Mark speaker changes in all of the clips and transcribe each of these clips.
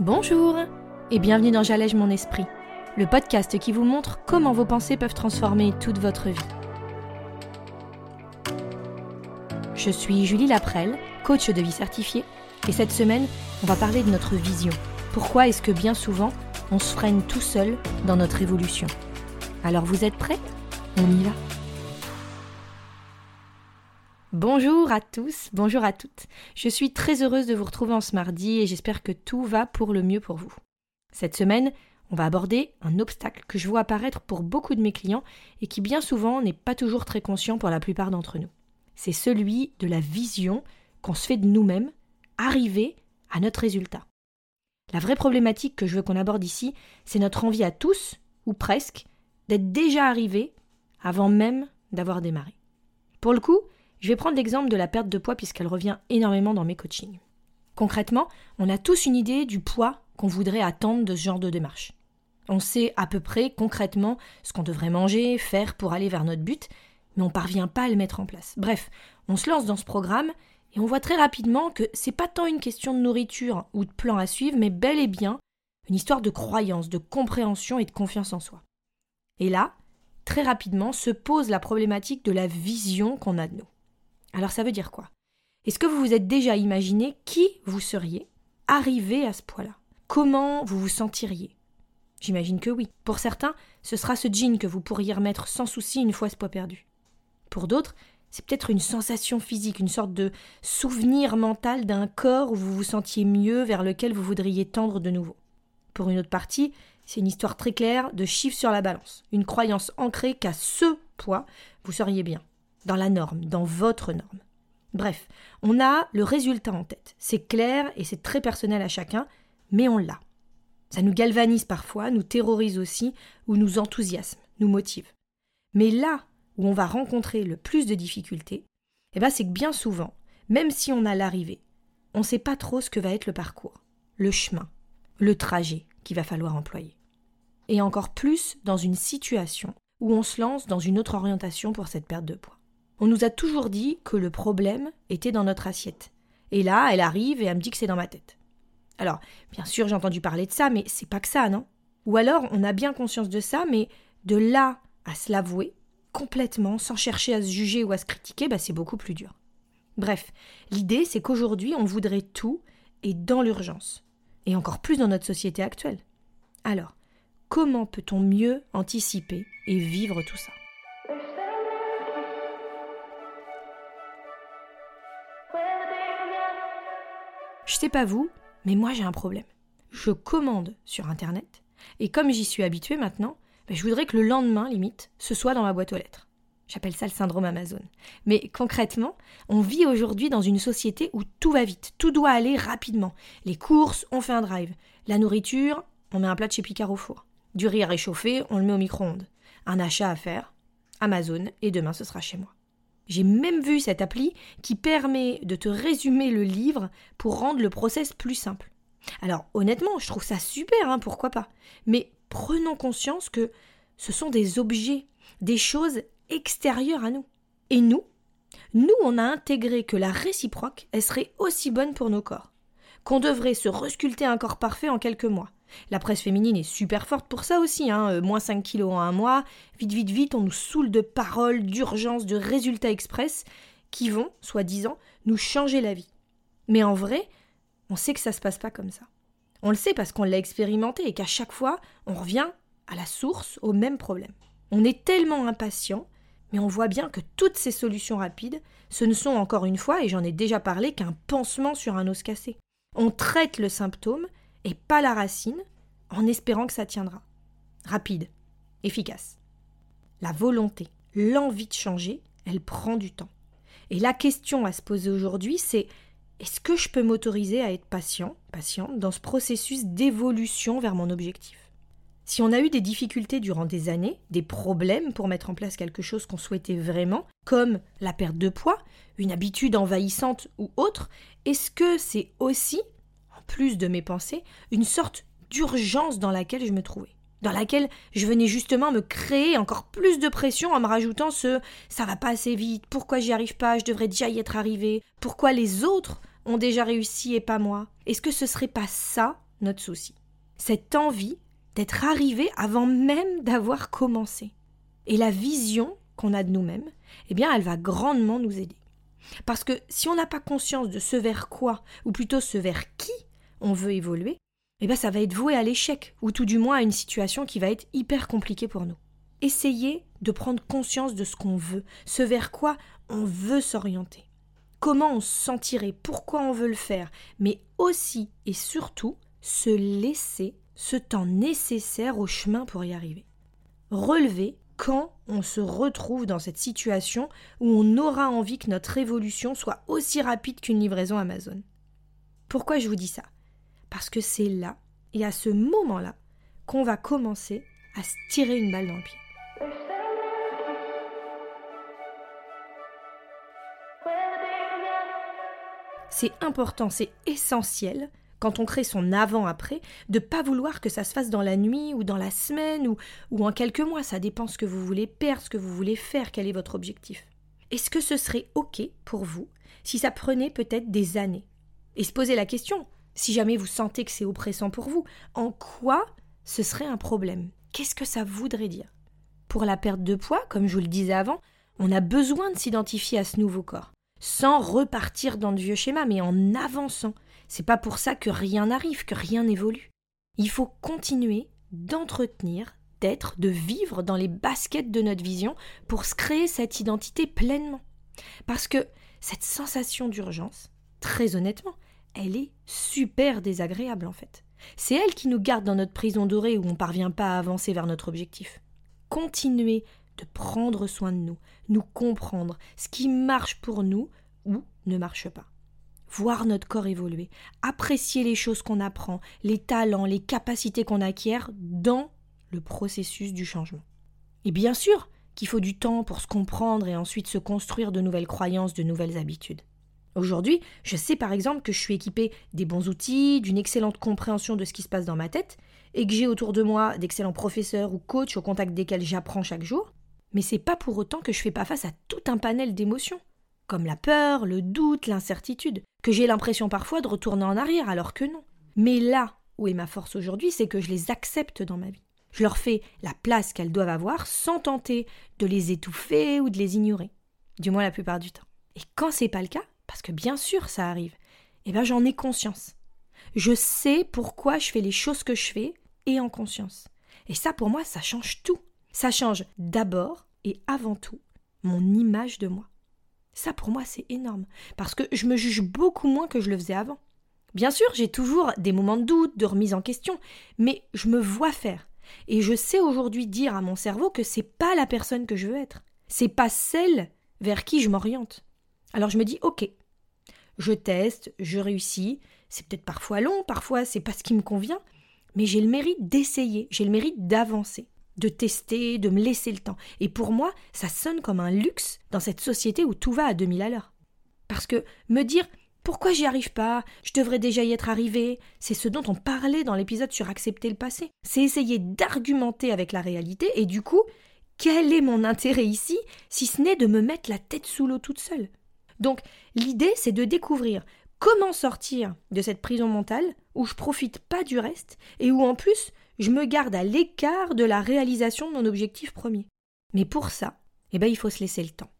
Speaker 1: Bonjour et bienvenue dans J'allège mon esprit, le podcast qui vous montre comment vos pensées peuvent transformer toute votre vie. Je suis Julie Laprelle, coach de vie certifiée, et cette semaine, on va parler de notre vision. Pourquoi est-ce que bien souvent, on se freine tout seul dans notre évolution? Alors vous êtes prêts? On y va Bonjour à tous, bonjour à toutes. Je suis très heureuse de vous retrouver en ce mardi et j'espère que tout va pour le mieux pour vous. Cette semaine, on va aborder un obstacle que je vois apparaître pour beaucoup de mes clients et qui bien souvent n'est pas toujours très conscient pour la plupart d'entre nous. C'est celui de la vision qu'on se fait de nous-mêmes, arriver à notre résultat. La vraie problématique que je veux qu'on aborde ici, c'est notre envie à tous, ou presque, d'être déjà arrivé avant même d'avoir démarré. Pour le coup, je vais prendre l'exemple de la perte de poids puisqu'elle revient énormément dans mes coachings. Concrètement, on a tous une idée du poids qu'on voudrait attendre de ce genre de démarche. On sait à peu près concrètement ce qu'on devrait manger, faire pour aller vers notre but, mais on ne parvient pas à le mettre en place. Bref, on se lance dans ce programme et on voit très rapidement que c'est pas tant une question de nourriture ou de plan à suivre, mais bel et bien une histoire de croyance, de compréhension et de confiance en soi. Et là, très rapidement, se pose la problématique de la vision qu'on a de nous. Alors ça veut dire quoi? Est-ce que vous vous êtes déjà imaginé qui vous seriez arrivé à ce point-là Comment vous vous sentiriez? J'imagine que oui. Pour certains, ce sera ce jean que vous pourriez remettre sans souci une fois ce poids perdu. Pour d'autres, c'est peut-être une sensation physique, une sorte de souvenir mental d'un corps où vous vous sentiez mieux, vers lequel vous voudriez tendre de nouveau. Pour une autre partie, c'est une histoire très claire de chiffres sur la balance, une croyance ancrée qu'à ce poids, vous seriez bien dans la norme, dans votre norme. Bref, on a le résultat en tête. C'est clair et c'est très personnel à chacun, mais on l'a. Ça nous galvanise parfois, nous terrorise aussi, ou nous enthousiasme, nous motive. Mais là où on va rencontrer le plus de difficultés, eh ben c'est que bien souvent, même si on a l'arrivée, on ne sait pas trop ce que va être le parcours, le chemin, le trajet qu'il va falloir employer. Et encore plus dans une situation où on se lance dans une autre orientation pour cette perte de poids. On nous a toujours dit que le problème était dans notre assiette. Et là, elle arrive et elle me dit que c'est dans ma tête. Alors, bien sûr, j'ai entendu parler de ça, mais c'est pas que ça, non? Ou alors, on a bien conscience de ça, mais de là à se l'avouer, complètement, sans chercher à se juger ou à se critiquer, bah, c'est beaucoup plus dur. Bref, l'idée, c'est qu'aujourd'hui, on voudrait tout et dans l'urgence. Et encore plus dans notre société actuelle. Alors, comment peut-on mieux anticiper et vivre tout ça? Je sais pas vous, mais moi j'ai un problème. Je commande sur internet, et comme j'y suis habituée maintenant, ben, je voudrais que le lendemain, limite, ce soit dans ma boîte aux lettres. J'appelle ça le syndrome Amazon. Mais concrètement, on vit aujourd'hui dans une société où tout va vite, tout doit aller rapidement. Les courses, on fait un drive. La nourriture, on met un plat de chez Picard au four. Du riz à réchauffer, on le met au micro-ondes. Un achat à faire, Amazon, et demain ce sera chez moi. J'ai même vu cette appli qui permet de te résumer le livre pour rendre le process plus simple. Alors honnêtement, je trouve ça super, hein, pourquoi pas. Mais prenons conscience que ce sont des objets, des choses extérieures à nous. Et nous, nous, on a intégré que la réciproque, elle serait aussi bonne pour nos corps, qu'on devrait se resculpter un corps parfait en quelques mois, la presse féminine est super forte pour ça aussi, hein. Euh, moins 5 kilos en un mois, vite, vite, vite, on nous saoule de paroles, d'urgence, de résultats express qui vont, soi-disant, nous changer la vie. Mais en vrai, on sait que ça se passe pas comme ça. On le sait parce qu'on l'a expérimenté et qu'à chaque fois, on revient à la source, au même problème. On est tellement impatient, mais on voit bien que toutes ces solutions rapides, ce ne sont encore une fois, et j'en ai déjà parlé, qu'un pansement sur un os cassé. On traite le symptôme et pas la racine, en espérant que ça tiendra. Rapide, efficace. La volonté, l'envie de changer, elle prend du temps. Et la question à se poser aujourd'hui, c'est est-ce que je peux m'autoriser à être patient, patiente, dans ce processus d'évolution vers mon objectif? Si on a eu des difficultés durant des années, des problèmes pour mettre en place quelque chose qu'on souhaitait vraiment, comme la perte de poids, une habitude envahissante ou autre, est-ce que c'est aussi plus de mes pensées, une sorte d'urgence dans laquelle je me trouvais dans laquelle je venais justement me créer encore plus de pression en me rajoutant ce ça va pas assez vite, pourquoi j'y arrive pas, je devrais déjà y être arrivé, pourquoi les autres ont déjà réussi et pas moi? Est-ce que ce serait pas ça notre souci? Cette envie d'être arrivé avant même d'avoir commencé. Et la vision qu'on a de nous-mêmes, eh bien, elle va grandement nous aider. Parce que si on n'a pas conscience de ce vers quoi, ou plutôt ce vers qui on veut évoluer, eh bien, ça va être voué à l'échec, ou tout du moins à une situation qui va être hyper compliquée pour nous. Essayez de prendre conscience de ce qu'on veut, ce vers quoi on veut s'orienter, comment on se sentirait, pourquoi on veut le faire, mais aussi et surtout se laisser ce temps nécessaire au chemin pour y arriver. Relever quand on se retrouve dans cette situation où on aura envie que notre évolution soit aussi rapide qu'une livraison Amazon. Pourquoi je vous dis ça? Parce que c'est là, et à ce moment-là, qu'on va commencer à se tirer une balle dans le pied. C'est important, c'est essentiel quand on crée son avant-après, de pas vouloir que ça se fasse dans la nuit ou dans la semaine ou, ou en quelques mois. Ça dépend ce que vous voulez perdre, ce que vous voulez faire, quel est votre objectif. Est-ce que ce serait OK pour vous si ça prenait peut-être des années? Et se poser la question, si jamais vous sentez que c'est oppressant pour vous, en quoi ce serait un problème? Qu'est-ce que ça voudrait dire? Pour la perte de poids, comme je vous le disais avant, on a besoin de s'identifier à ce nouveau corps, sans repartir dans de vieux schémas, mais en avançant, c'est pas pour ça que rien n'arrive, que rien n'évolue. Il faut continuer d'entretenir, d'être, de vivre dans les baskets de notre vision pour se créer cette identité pleinement. Parce que cette sensation d'urgence, très honnêtement, elle est super désagréable en fait. C'est elle qui nous garde dans notre prison dorée où on ne parvient pas à avancer vers notre objectif. Continuer de prendre soin de nous, nous comprendre, ce qui marche pour nous ou ne marche pas voir notre corps évoluer, apprécier les choses qu'on apprend, les talents, les capacités qu'on acquiert dans le processus du changement. Et bien sûr qu'il faut du temps pour se comprendre et ensuite se construire de nouvelles croyances, de nouvelles habitudes. Aujourd'hui, je sais par exemple que je suis équipée des bons outils, d'une excellente compréhension de ce qui se passe dans ma tête, et que j'ai autour de moi d'excellents professeurs ou coachs au contact desquels j'apprends chaque jour, mais c'est pas pour autant que je fais pas face à tout un panel d'émotions comme la peur, le doute, l'incertitude, que j'ai l'impression parfois de retourner en arrière alors que non. Mais là où est ma force aujourd'hui, c'est que je les accepte dans ma vie. Je leur fais la place qu'elles doivent avoir sans tenter de les étouffer ou de les ignorer. Du moins la plupart du temps. Et quand c'est pas le cas, parce que bien sûr ça arrive, eh ben j'en ai conscience. Je sais pourquoi je fais les choses que je fais et en conscience. Et ça pour moi ça change tout. Ça change d'abord et avant tout mon image de moi. Ça, pour moi, c'est énorme. Parce que je me juge beaucoup moins que je le faisais avant. Bien sûr, j'ai toujours des moments de doute, de remise en question, mais je me vois faire. Et je sais aujourd'hui dire à mon cerveau que c'est pas la personne que je veux être. C'est pas celle vers qui je m'oriente. Alors je me dis, ok, je teste, je réussis. C'est peut-être parfois long, parfois c'est pas ce qui me convient, mais j'ai le mérite d'essayer, j'ai le mérite d'avancer de tester, de me laisser le temps. Et pour moi, ça sonne comme un luxe dans cette société où tout va à 2000 à l'heure. Parce que me dire pourquoi j'y arrive pas, je devrais déjà y être arrivé, c'est ce dont on parlait dans l'épisode sur accepter le passé. C'est essayer d'argumenter avec la réalité et du coup, quel est mon intérêt ici si ce n'est de me mettre la tête sous l'eau toute seule? Donc, l'idée, c'est de découvrir comment sortir de cette prison mentale où je profite pas du reste et où en plus je me garde à l'écart de la réalisation de mon objectif premier. Mais pour ça, eh ben, il faut se laisser le temps.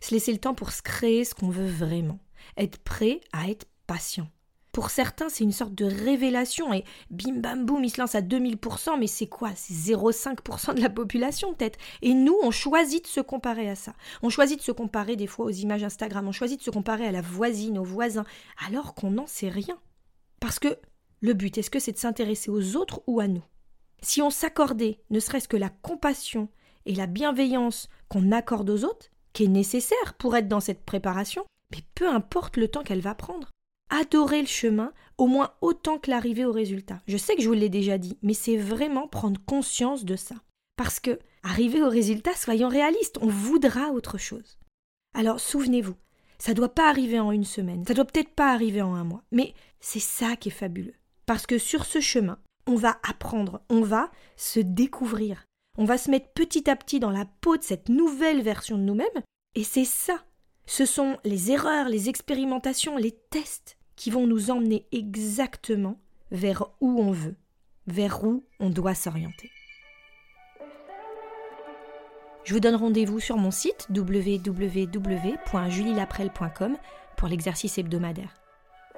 Speaker 1: Se laisser le temps pour se créer ce qu'on veut vraiment. Être prêt à être patient. Pour certains, c'est une sorte de révélation et bim bam boum, ils se lancent à 2000%, mais c'est quoi? C'est 0,5% de la population peut-être. Et nous, on choisit de se comparer à ça. On choisit de se comparer des fois aux images Instagram, on choisit de se comparer à la voisine, aux voisins, alors qu'on n'en sait rien. Parce que le but, est-ce que c'est de s'intéresser aux autres ou à nous? Si on s'accordait ne serait-ce que la compassion et la bienveillance qu'on accorde aux autres, qui est nécessaire pour être dans cette préparation, mais peu importe le temps qu'elle va prendre. Adorer le chemin au moins autant que l'arrivée au résultat. Je sais que je vous l'ai déjà dit, mais c'est vraiment prendre conscience de ça. Parce que, arriver au résultat, soyons réalistes, on voudra autre chose. Alors souvenez-vous, ça ne doit pas arriver en une semaine, ça doit peut-être pas arriver en un mois, mais c'est ça qui est fabuleux. Parce que sur ce chemin, on va apprendre, on va se découvrir, on va se mettre petit à petit dans la peau de cette nouvelle version de nous-mêmes, et c'est ça. Ce sont les erreurs, les expérimentations, les tests qui vont nous emmener exactement vers où on veut, vers où on doit s'orienter. Je vous donne rendez-vous sur mon site www.julielaprel.com pour l'exercice hebdomadaire.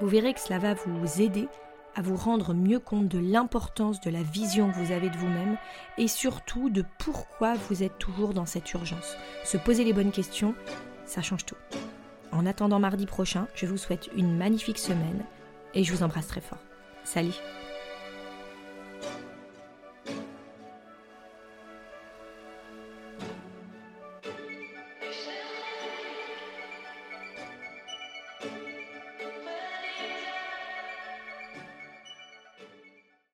Speaker 1: Vous verrez que cela va vous aider à vous rendre mieux compte de l'importance de la vision que vous avez de vous-même et surtout de pourquoi vous êtes toujours dans cette urgence. Se poser les bonnes questions, ça change tout. En attendant mardi prochain, je vous souhaite une magnifique semaine et je vous embrasse très fort. Salut